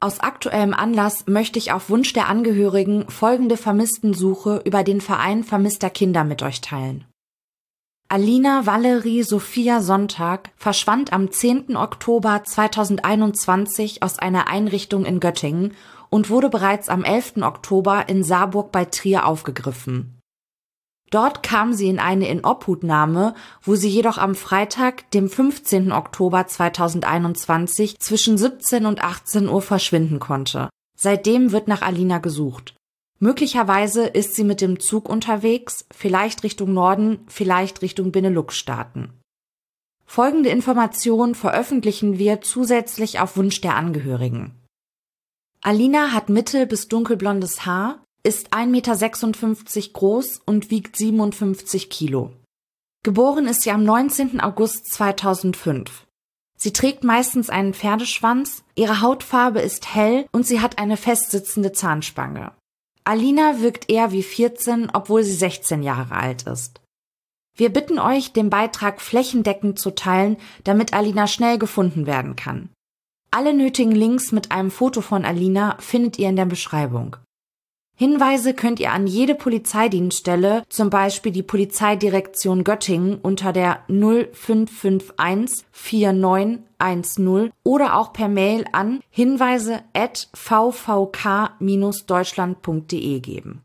Aus aktuellem Anlass möchte ich auf Wunsch der Angehörigen folgende Vermisstensuche über den Verein vermisster Kinder mit euch teilen. Alina Valerie Sophia Sonntag verschwand am 10. Oktober 2021 aus einer Einrichtung in Göttingen und wurde bereits am 11. Oktober in Saarburg bei Trier aufgegriffen. Dort kam sie in eine Inobhutnahme, wo sie jedoch am Freitag, dem 15. Oktober 2021 zwischen 17 und 18 Uhr verschwinden konnte. Seitdem wird nach Alina gesucht. Möglicherweise ist sie mit dem Zug unterwegs, vielleicht Richtung Norden, vielleicht Richtung Benelux-Staaten. Folgende Informationen veröffentlichen wir zusätzlich auf Wunsch der Angehörigen. Alina hat mittel- bis dunkelblondes Haar, ist 1,56 Meter groß und wiegt 57 Kilo. Geboren ist sie am 19. August 2005. Sie trägt meistens einen Pferdeschwanz, ihre Hautfarbe ist hell und sie hat eine festsitzende Zahnspange. Alina wirkt eher wie 14, obwohl sie 16 Jahre alt ist. Wir bitten euch, den Beitrag flächendeckend zu teilen, damit Alina schnell gefunden werden kann. Alle nötigen Links mit einem Foto von Alina findet ihr in der Beschreibung. Hinweise könnt ihr an jede Polizeidienststelle, zum Beispiel die Polizeidirektion Göttingen unter der 0551 4910 oder auch per Mail an hinweise at vvk-deutschland.de geben.